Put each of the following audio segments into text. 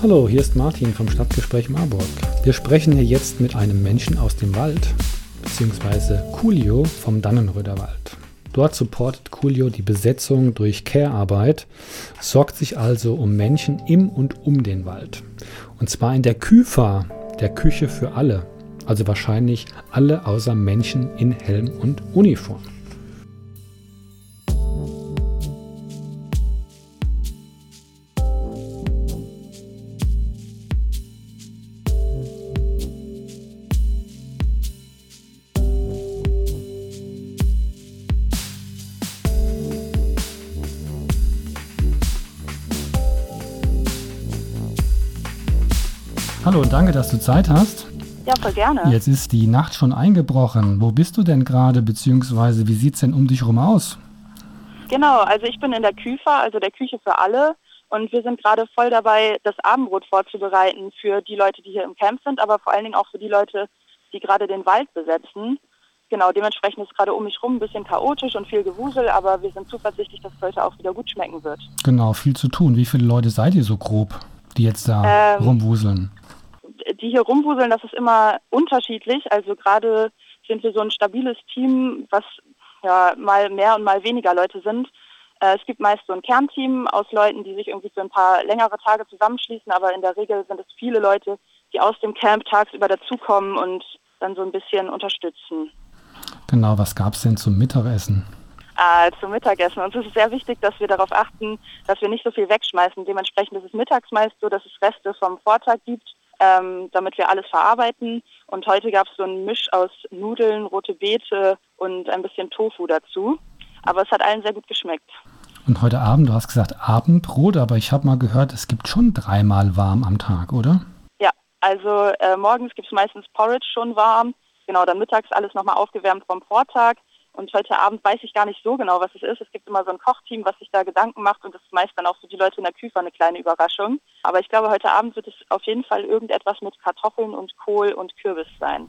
Hallo, hier ist Martin vom Stadtgespräch Marburg. Wir sprechen hier jetzt mit einem Menschen aus dem Wald, beziehungsweise Coolio vom Dannenröder Wald. Dort supportet Coolio die Besetzung durch Care-Arbeit, sorgt sich also um Menschen im und um den Wald. Und zwar in der Küfa, der Küche für alle. Also wahrscheinlich alle außer Menschen in Helm und Uniform. Hallo und danke, dass du Zeit hast. Ja, voll gerne. Jetzt ist die Nacht schon eingebrochen. Wo bist du denn gerade, beziehungsweise wie sieht es denn um dich herum aus? Genau, also ich bin in der Küfa, also der Küche für alle. Und wir sind gerade voll dabei, das Abendbrot vorzubereiten für die Leute, die hier im Camp sind, aber vor allen Dingen auch für die Leute, die gerade den Wald besetzen. Genau, dementsprechend ist gerade um mich rum ein bisschen chaotisch und viel Gewusel, aber wir sind zuversichtlich, dass es heute auch wieder gut schmecken wird. Genau, viel zu tun. Wie viele Leute seid ihr so grob, die jetzt da ähm, rumwuseln? Die hier rumwuseln, das ist immer unterschiedlich. Also gerade sind wir so ein stabiles Team, was ja mal mehr und mal weniger Leute sind. Äh, es gibt meist so ein Kernteam aus Leuten, die sich irgendwie für ein paar längere Tage zusammenschließen, aber in der Regel sind es viele Leute, die aus dem Camp tagsüber dazukommen und dann so ein bisschen unterstützen. Genau, was gab es denn zum Mittagessen? Äh, zum Mittagessen. Uns ist es sehr wichtig, dass wir darauf achten, dass wir nicht so viel wegschmeißen. Dementsprechend ist es mittags meist so, dass es Reste vom Vortag gibt ähm, damit wir alles verarbeiten. Und heute gab es so einen Misch aus Nudeln, rote Beete und ein bisschen Tofu dazu. Aber es hat allen sehr gut geschmeckt. Und heute Abend, du hast gesagt Abendbrot, aber ich habe mal gehört, es gibt schon dreimal warm am Tag, oder? Ja, also äh, morgens gibt es meistens Porridge schon warm. Genau, dann mittags alles nochmal aufgewärmt vom Vortag. Und heute Abend weiß ich gar nicht so genau, was es ist. Es gibt immer so ein Kochteam, was sich da Gedanken macht und das ist meist dann auch für die Leute in der Küche eine kleine Überraschung. Aber ich glaube, heute Abend wird es auf jeden Fall irgendetwas mit Kartoffeln und Kohl und Kürbis sein.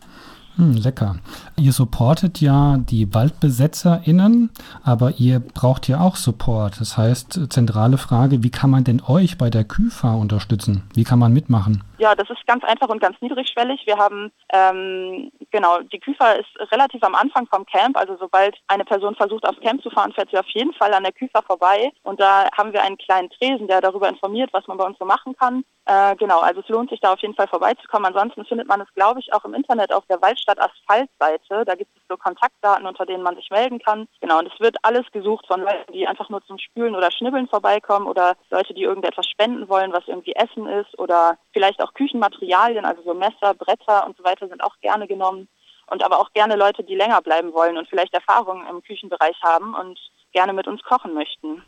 Hm, lecker. Ihr supportet ja die WaldbesetzerInnen, aber ihr braucht ja auch Support. Das heißt, zentrale Frage, wie kann man denn euch bei der KÜFA unterstützen? Wie kann man mitmachen? Ja, das ist ganz einfach und ganz niedrigschwellig. Wir haben, ähm, genau, die KÜFA ist relativ am Anfang vom Camp. Also sobald eine Person versucht, aufs Camp zu fahren, fährt sie auf jeden Fall an der KÜFA vorbei. Und da haben wir einen kleinen Tresen, der darüber informiert, was man bei uns so machen kann. Äh, genau, also es lohnt sich da auf jeden Fall vorbeizukommen. Ansonsten findet man es, glaube ich, auch im Internet auf der Waldstadt Asphalt-Seite. Da gibt es so Kontaktdaten, unter denen man sich melden kann. Genau, und es wird alles gesucht von Leuten, die einfach nur zum Spülen oder Schnibbeln vorbeikommen oder Leute, die irgendetwas spenden wollen, was irgendwie Essen ist oder vielleicht auch Küchenmaterialien, also so Messer, Bretter und so weiter sind auch gerne genommen. Und aber auch gerne Leute, die länger bleiben wollen und vielleicht Erfahrungen im Küchenbereich haben und gerne mit uns kochen möchten.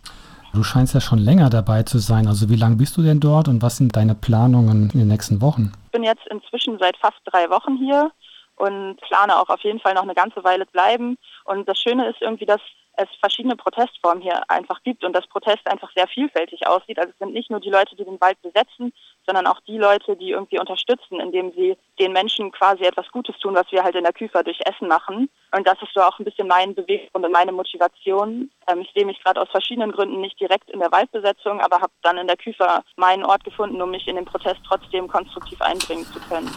Du scheinst ja schon länger dabei zu sein. Also wie lange bist du denn dort und was sind deine Planungen in den nächsten Wochen? Ich bin jetzt inzwischen seit fast drei Wochen hier und plane auch auf jeden Fall noch eine ganze Weile bleiben. Und das Schöne ist irgendwie, dass es verschiedene Protestformen hier einfach gibt und das Protest einfach sehr vielfältig aussieht. Also es sind nicht nur die Leute, die den Wald besetzen, sondern auch die Leute, die irgendwie unterstützen, indem sie den Menschen quasi etwas Gutes tun, was wir halt in der Küfer durch Essen machen. Und das ist so auch ein bisschen mein Beweggrund und meine Motivation. Ähm, ich sehe mich gerade aus verschiedenen Gründen nicht direkt in der Waldbesetzung, aber habe dann in der Küfer meinen Ort gefunden, um mich in den Protest trotzdem konstruktiv einbringen zu können.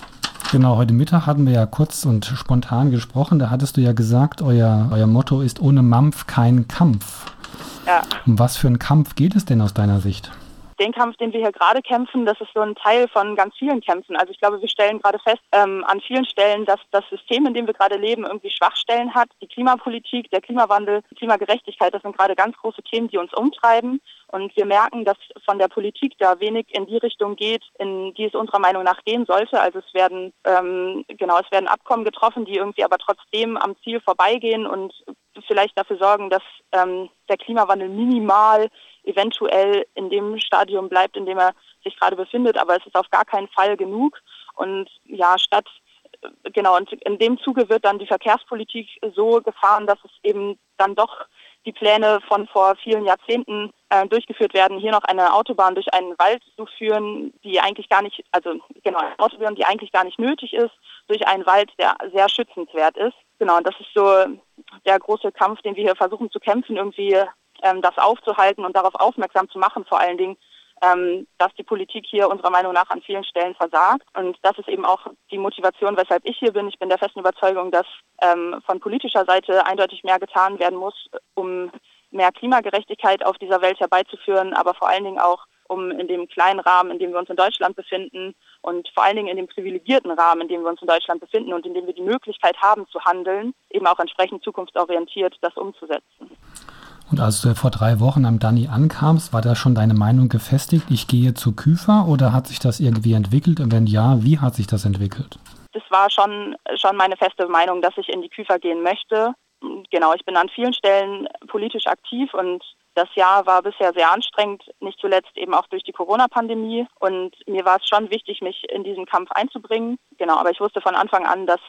Genau, heute Mittag hatten wir ja kurz und spontan gesprochen. Da hattest du ja gesagt, euer, euer Motto ist ohne Mampf kein Kampf. Ja. Um was für einen Kampf geht es denn aus deiner Sicht? Den Kampf, den wir hier gerade kämpfen, das ist so ein Teil von ganz vielen Kämpfen. Also ich glaube, wir stellen gerade fest ähm, an vielen Stellen, dass das System, in dem wir gerade leben, irgendwie Schwachstellen hat. Die Klimapolitik, der Klimawandel, Klimagerechtigkeit, das sind gerade ganz große Themen, die uns umtreiben. Und wir merken, dass von der Politik da wenig in die Richtung geht, in die es unserer Meinung nach gehen sollte. Also es werden ähm, genau, es werden Abkommen getroffen, die irgendwie aber trotzdem am Ziel vorbeigehen und vielleicht dafür sorgen, dass ähm, der Klimawandel minimal eventuell in dem Stadium bleibt, in dem er sich gerade befindet, aber es ist auf gar keinen Fall genug. Und ja, statt äh, genau, und in dem Zuge wird dann die Verkehrspolitik so gefahren, dass es eben dann doch die Pläne von vor vielen Jahrzehnten äh, durchgeführt werden, hier noch eine Autobahn durch einen Wald zu führen, die eigentlich gar nicht, also genau, eine Autobahn, die eigentlich gar nicht nötig ist, durch einen Wald, der sehr schützenswert ist. Genau, und das ist so der große Kampf, den wir hier versuchen zu kämpfen, irgendwie ähm, das aufzuhalten und darauf aufmerksam zu machen, vor allen Dingen, ähm, dass die Politik hier unserer Meinung nach an vielen Stellen versagt. Und das ist eben auch die Motivation, weshalb ich hier bin. Ich bin der festen Überzeugung, dass ähm, von politischer Seite eindeutig mehr getan werden muss, um mehr Klimagerechtigkeit auf dieser Welt herbeizuführen, aber vor allen Dingen auch um in dem kleinen Rahmen, in dem wir uns in Deutschland befinden und vor allen Dingen in dem privilegierten Rahmen, in dem wir uns in Deutschland befinden und in dem wir die Möglichkeit haben zu handeln, eben auch entsprechend zukunftsorientiert das umzusetzen. Und als du vor drei Wochen am Dani ankamst, war da schon deine Meinung gefestigt, ich gehe zu Küfer oder hat sich das irgendwie entwickelt? Und wenn ja, wie hat sich das entwickelt? Das war schon, schon meine feste Meinung, dass ich in die Küfer gehen möchte. Genau, ich bin an vielen Stellen politisch aktiv und das Jahr war bisher sehr anstrengend, nicht zuletzt eben auch durch die Corona-Pandemie. Und mir war es schon wichtig, mich in diesen Kampf einzubringen. Genau, aber ich wusste von Anfang an, dass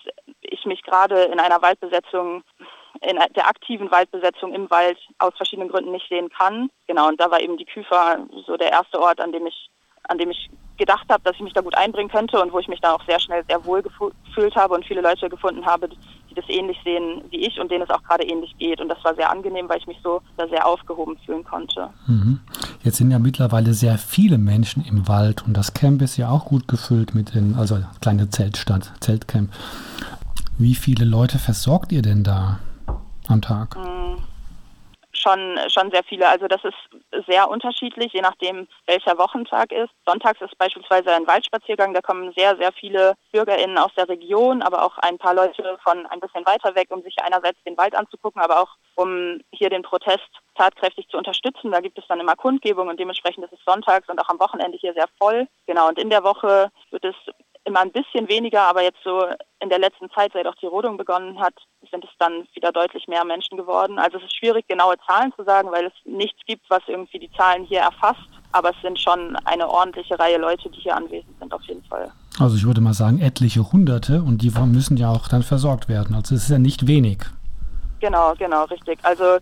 ich mich gerade in einer Waldbesetzung, in der aktiven Waldbesetzung im Wald aus verschiedenen Gründen nicht sehen kann. Genau, und da war eben die Küfer so der erste Ort, an dem ich, an dem ich gedacht habe, dass ich mich da gut einbringen könnte und wo ich mich dann auch sehr schnell sehr wohl gefühlt habe und viele Leute gefunden habe, die das ähnlich sehen wie ich und denen es auch gerade ähnlich geht. Und das war sehr angenehm, weil ich mich so da sehr aufgehoben fühlen konnte. Mhm. Jetzt sind ja mittlerweile sehr viele Menschen im Wald und das Camp ist ja auch gut gefüllt mit den, also kleine Zeltstadt, Zeltcamp. Wie viele Leute versorgt ihr denn da am Tag? Mhm schon, schon sehr viele. Also das ist sehr unterschiedlich, je nachdem, welcher Wochentag ist. Sonntags ist beispielsweise ein Waldspaziergang, da kommen sehr, sehr viele BürgerInnen aus der Region, aber auch ein paar Leute von ein bisschen weiter weg, um sich einerseits den Wald anzugucken, aber auch um hier den Protest tatkräftig zu unterstützen. Da gibt es dann immer Kundgebungen und dementsprechend ist es sonntags und auch am Wochenende hier sehr voll. Genau, und in der Woche wird es immer ein bisschen weniger, aber jetzt so in der letzten Zeit, seit auch die Rodung begonnen hat, sind es dann wieder deutlich mehr Menschen geworden. Also es ist schwierig, genaue Zahlen zu sagen, weil es nichts gibt, was irgendwie die Zahlen hier erfasst. Aber es sind schon eine ordentliche Reihe Leute, die hier anwesend sind, auf jeden Fall. Also ich würde mal sagen, etliche Hunderte und die müssen ja auch dann versorgt werden. Also es ist ja nicht wenig. Genau, genau, richtig. Also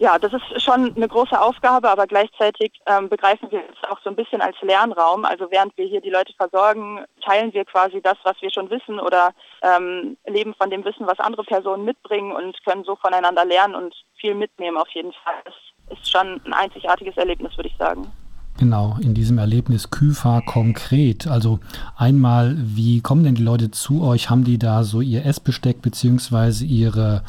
ja, das ist schon eine große Aufgabe, aber gleichzeitig ähm, begreifen wir es auch so ein bisschen als Lernraum. Also während wir hier die Leute versorgen, teilen wir quasi das, was wir schon wissen oder ähm, leben von dem Wissen, was andere Personen mitbringen und können so voneinander lernen und viel mitnehmen auf jeden Fall. Das ist schon ein einzigartiges Erlebnis, würde ich sagen. Genau, in diesem Erlebnis Küfa konkret. Also einmal, wie kommen denn die Leute zu euch? Haben die da so ihr Essbesteck beziehungsweise ihre,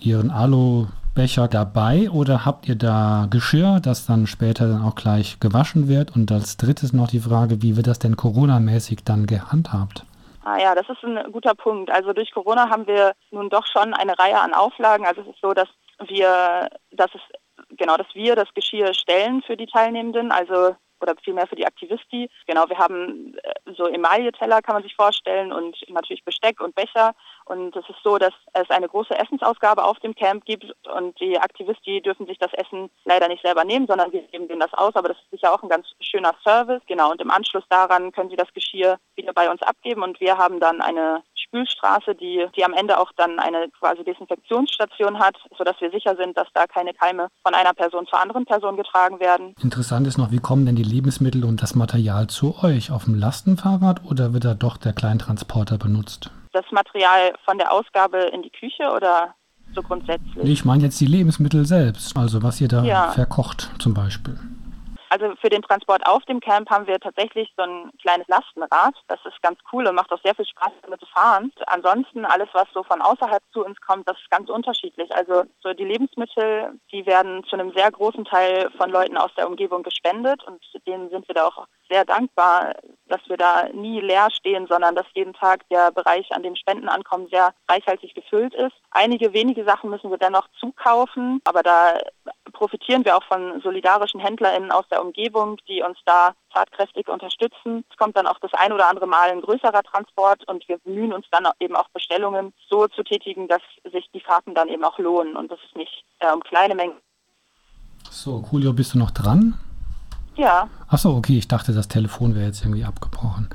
ihren Alu Becher dabei oder habt ihr da Geschirr, das dann später dann auch gleich gewaschen wird? Und als drittes noch die Frage, wie wird das denn Corona-mäßig dann gehandhabt? Ah ja, das ist ein guter Punkt. Also durch Corona haben wir nun doch schon eine Reihe an Auflagen. Also es ist so, dass wir, dass es genau, dass wir das Geschirr stellen für die Teilnehmenden. Also oder vielmehr für die Aktivisti. Genau, wir haben äh, so Emaille-Teller, kann man sich vorstellen, und natürlich Besteck und Becher. Und es ist so, dass es eine große Essensausgabe auf dem Camp gibt und die Aktivisti dürfen sich das Essen leider nicht selber nehmen, sondern wir geben denen das aus. Aber das ist sicher auch ein ganz schöner Service. Genau, und im Anschluss daran können sie das Geschirr wieder bei uns abgeben und wir haben dann eine Spülstraße, die, die am Ende auch dann eine quasi Desinfektionsstation hat, sodass wir sicher sind, dass da keine Keime von einer Person zur anderen Person getragen werden. Interessant ist noch, wie kommen denn die Lebensmittel und das Material zu euch? Auf dem Lastenfahrrad oder wird da doch der Kleintransporter benutzt? Das Material von der Ausgabe in die Küche oder so grundsätzlich? Ich meine jetzt die Lebensmittel selbst, also was ihr da ja. verkocht zum Beispiel. Also für den Transport auf dem Camp haben wir tatsächlich so ein kleines Lastenrad. Das ist ganz cool und macht auch sehr viel Spaß damit zu fahren. Ansonsten alles, was so von außerhalb zu uns kommt, das ist ganz unterschiedlich. Also so die Lebensmittel, die werden zu einem sehr großen Teil von Leuten aus der Umgebung gespendet und denen sind wir da auch sehr dankbar, dass wir da nie leer stehen, sondern dass jeden Tag der Bereich, an dem Spenden ankommen, sehr reichhaltig gefüllt ist. Einige wenige Sachen müssen wir dennoch zukaufen, aber da profitieren wir auch von solidarischen HändlerInnen aus der Umgebung, die uns da tatkräftig unterstützen. Es kommt dann auch das ein oder andere Mal ein größerer Transport und wir bemühen uns dann eben auch Bestellungen so zu tätigen, dass sich die Fahrten dann eben auch lohnen und das ist nicht äh, um kleine Mengen. So, Julio, bist du noch dran? Ja. Achso, okay, ich dachte, das Telefon wäre jetzt irgendwie abgebrochen.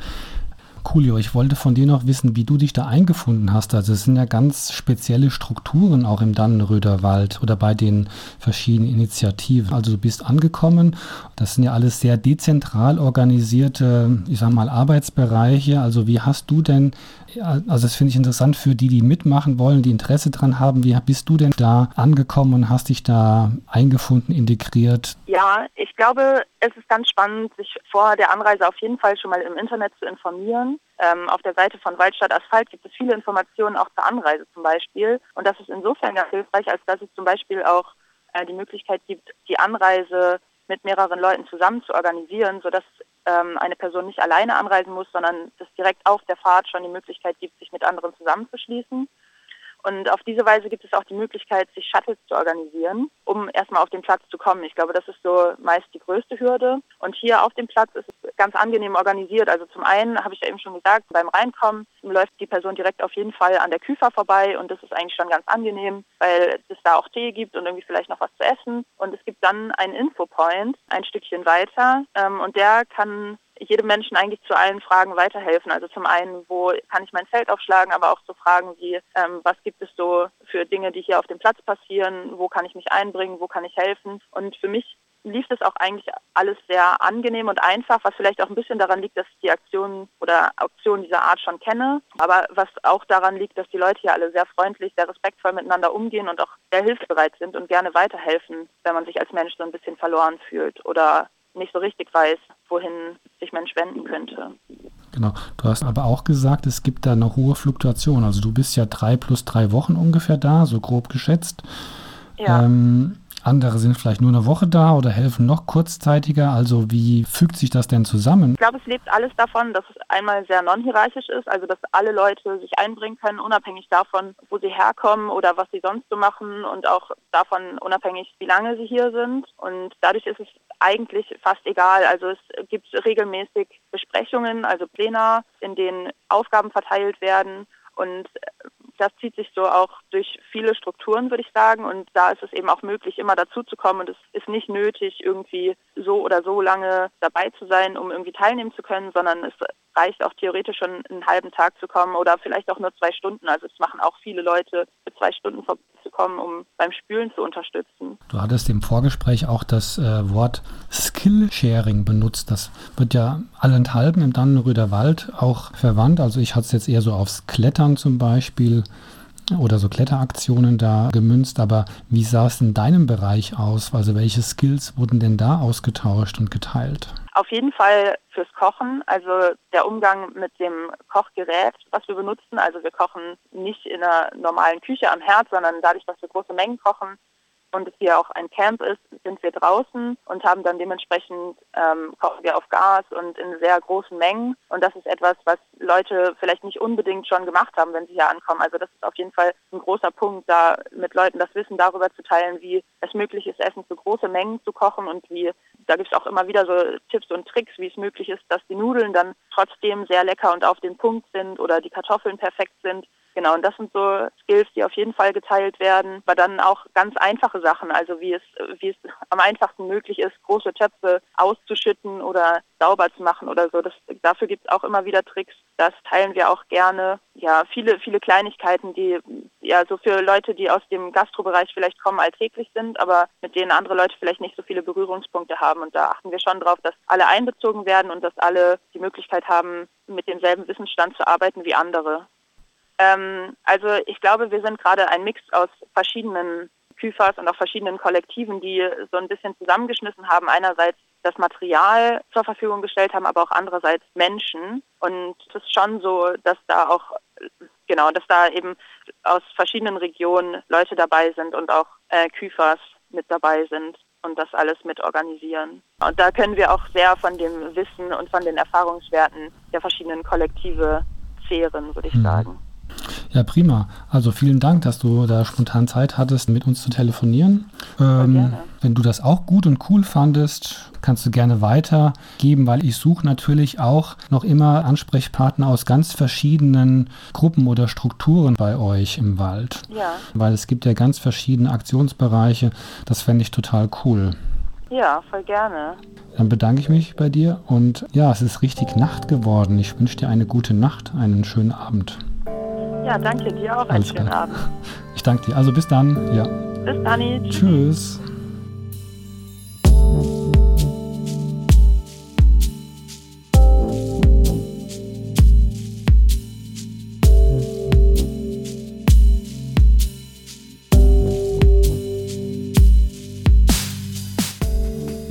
Coolio, ich wollte von dir noch wissen, wie du dich da eingefunden hast. Also es sind ja ganz spezielle Strukturen auch im Dannenröder Wald oder bei den verschiedenen Initiativen. Also du bist angekommen, das sind ja alles sehr dezentral organisierte, ich sag mal, Arbeitsbereiche. Also wie hast du denn Also das finde ich interessant für die, die mitmachen wollen, die Interesse dran haben. Wie bist du denn da angekommen und hast dich da eingefunden, integriert? Ja, ich glaube, es ist ganz spannend, sich vor der Anreise auf jeden Fall schon mal im Internet zu informieren. Ähm, auf der Seite von Waldstadt Asphalt gibt es viele Informationen auch zur Anreise zum Beispiel. Und das ist insofern ganz hilfreich, als dass es zum Beispiel auch äh, die Möglichkeit gibt, die Anreise mit mehreren Leuten zusammen zu organisieren, sodass ähm, eine Person nicht alleine anreisen muss, sondern es direkt auf der Fahrt schon die Möglichkeit gibt, sich mit anderen zusammenzuschließen. Und auf diese Weise gibt es auch die Möglichkeit, sich Shuttles zu organisieren, um erstmal auf den Platz zu kommen. Ich glaube, das ist so meist die größte Hürde. Und hier auf dem Platz ist es ganz angenehm organisiert. Also zum einen habe ich ja eben schon gesagt, beim Reinkommen läuft die Person direkt auf jeden Fall an der Küfer vorbei und das ist eigentlich schon ganz angenehm, weil es da auch Tee gibt und irgendwie vielleicht noch was zu essen. Und es gibt dann einen Infopoint ein Stückchen weiter ähm, und der kann jedem Menschen eigentlich zu allen Fragen weiterhelfen. Also zum einen, wo kann ich mein Feld aufschlagen, aber auch zu Fragen wie, ähm, was gibt es so für Dinge, die hier auf dem Platz passieren, wo kann ich mich einbringen, wo kann ich helfen. Und für mich lief das auch eigentlich alles sehr angenehm und einfach, was vielleicht auch ein bisschen daran liegt, dass ich die Aktionen oder Auktionen dieser Art schon kenne, aber was auch daran liegt, dass die Leute hier alle sehr freundlich, sehr respektvoll miteinander umgehen und auch sehr hilfsbereit sind und gerne weiterhelfen, wenn man sich als Mensch so ein bisschen verloren fühlt oder nicht so richtig weiß, wohin sich Mensch wenden könnte. Genau. Du hast aber auch gesagt, es gibt da eine hohe Fluktuation. Also du bist ja drei plus drei Wochen ungefähr da, so grob geschätzt. Ja. Ähm, andere sind vielleicht nur eine Woche da oder helfen noch kurzzeitiger. Also wie fügt sich das denn zusammen? Ich glaube, es lebt alles davon, dass es einmal sehr non-hierarchisch ist, also dass alle Leute sich einbringen können, unabhängig davon, wo sie herkommen oder was sie sonst so machen und auch davon unabhängig, wie lange sie hier sind. Und dadurch ist es eigentlich fast egal. Also es gibt regelmäßig Besprechungen, also Pläne, in denen Aufgaben verteilt werden und das zieht sich so auch durch viele Strukturen, würde ich sagen. Und da ist es eben auch möglich, immer dazu zu kommen. Und es ist nicht nötig, irgendwie so oder so lange dabei zu sein, um irgendwie teilnehmen zu können, sondern es reicht auch theoretisch schon einen halben Tag zu kommen oder vielleicht auch nur zwei Stunden. Also es machen auch viele Leute für zwei Stunden vorbeizukommen, um beim Spülen zu unterstützen. Du hattest im Vorgespräch auch das äh, Wort Skillsharing benutzt. Das wird ja allenthalben im Dannenröder Wald auch verwandt. Also ich hatte es jetzt eher so aufs Klettern zum Beispiel oder so Kletteraktionen da gemünzt, aber wie sah es in deinem Bereich aus? Also welche Skills wurden denn da ausgetauscht und geteilt? Auf jeden Fall fürs Kochen, also der Umgang mit dem Kochgerät, was wir benutzen. Also wir kochen nicht in einer normalen Küche am Herd, sondern dadurch, dass wir große Mengen kochen, und es hier auch ein Camp ist, sind wir draußen und haben dann dementsprechend ähm, kochen wir auf Gas und in sehr großen Mengen. Und das ist etwas, was Leute vielleicht nicht unbedingt schon gemacht haben, wenn sie hier ankommen. Also das ist auf jeden Fall ein großer Punkt, da mit Leuten das Wissen darüber zu teilen, wie es möglich ist, Essen für große Mengen zu kochen und wie da gibt es auch immer wieder so Tipps und Tricks, wie es möglich ist, dass die Nudeln dann trotzdem sehr lecker und auf den Punkt sind oder die Kartoffeln perfekt sind. Genau, und das sind so Skills, die auf jeden Fall geteilt werden, aber dann auch ganz einfache Sachen, also wie es, wie es am einfachsten möglich ist, große Töpfe auszuschütten oder sauber zu machen oder so. Das, dafür gibt es auch immer wieder Tricks. Das teilen wir auch gerne. Ja, viele, viele Kleinigkeiten, die ja so für Leute, die aus dem Gastrobereich vielleicht kommen, alltäglich sind, aber mit denen andere Leute vielleicht nicht so viele Berührungspunkte haben. Und da achten wir schon darauf, dass alle einbezogen werden und dass alle die Möglichkeit haben, mit demselben Wissensstand zu arbeiten wie andere. Ähm, also ich glaube, wir sind gerade ein Mix aus verschiedenen KÜFAs und auch verschiedenen Kollektiven, die so ein bisschen zusammengeschmissen haben. Einerseits das Material zur Verfügung gestellt haben, aber auch andererseits Menschen. Und es ist schon so, dass da auch, genau, dass da eben aus verschiedenen Regionen Leute dabei sind und auch äh, KÜFAs mit dabei sind und das alles mit organisieren. Und da können wir auch sehr von dem Wissen und von den Erfahrungswerten der verschiedenen Kollektive zehren, würde ich mhm. sagen. Ja, prima. Also vielen Dank, dass du da spontan Zeit hattest, mit uns zu telefonieren. Ähm, wenn du das auch gut und cool fandest, kannst du gerne weitergeben, weil ich suche natürlich auch noch immer Ansprechpartner aus ganz verschiedenen Gruppen oder Strukturen bei euch im Wald. Ja. Weil es gibt ja ganz verschiedene Aktionsbereiche. Das fände ich total cool. Ja, voll gerne. Dann bedanke ich mich bei dir und ja, es ist richtig Nacht geworden. Ich wünsche dir eine gute Nacht, einen schönen Abend. Ja, danke dir auch. Einen schönen Abend. Ich danke dir. Also bis dann. Ja. Bis dann. Tschüss.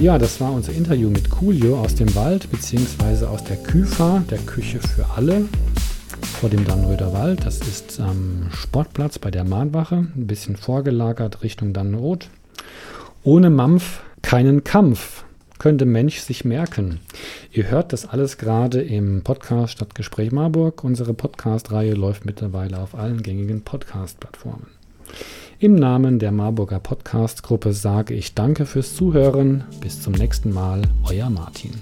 Ja, das war unser Interview mit Coolio aus dem Wald bzw. aus der Küfer, der Küche für alle vor dem Dannröder Wald. Das ist am Sportplatz bei der Mahnwache, ein bisschen vorgelagert Richtung Dannenroth. Ohne Mampf keinen Kampf, könnte Mensch sich merken. Ihr hört das alles gerade im Podcast Stadtgespräch Marburg. Unsere Podcast-Reihe läuft mittlerweile auf allen gängigen Podcast-Plattformen. Im Namen der Marburger Podcast-Gruppe sage ich Danke fürs Zuhören. Bis zum nächsten Mal, euer Martin.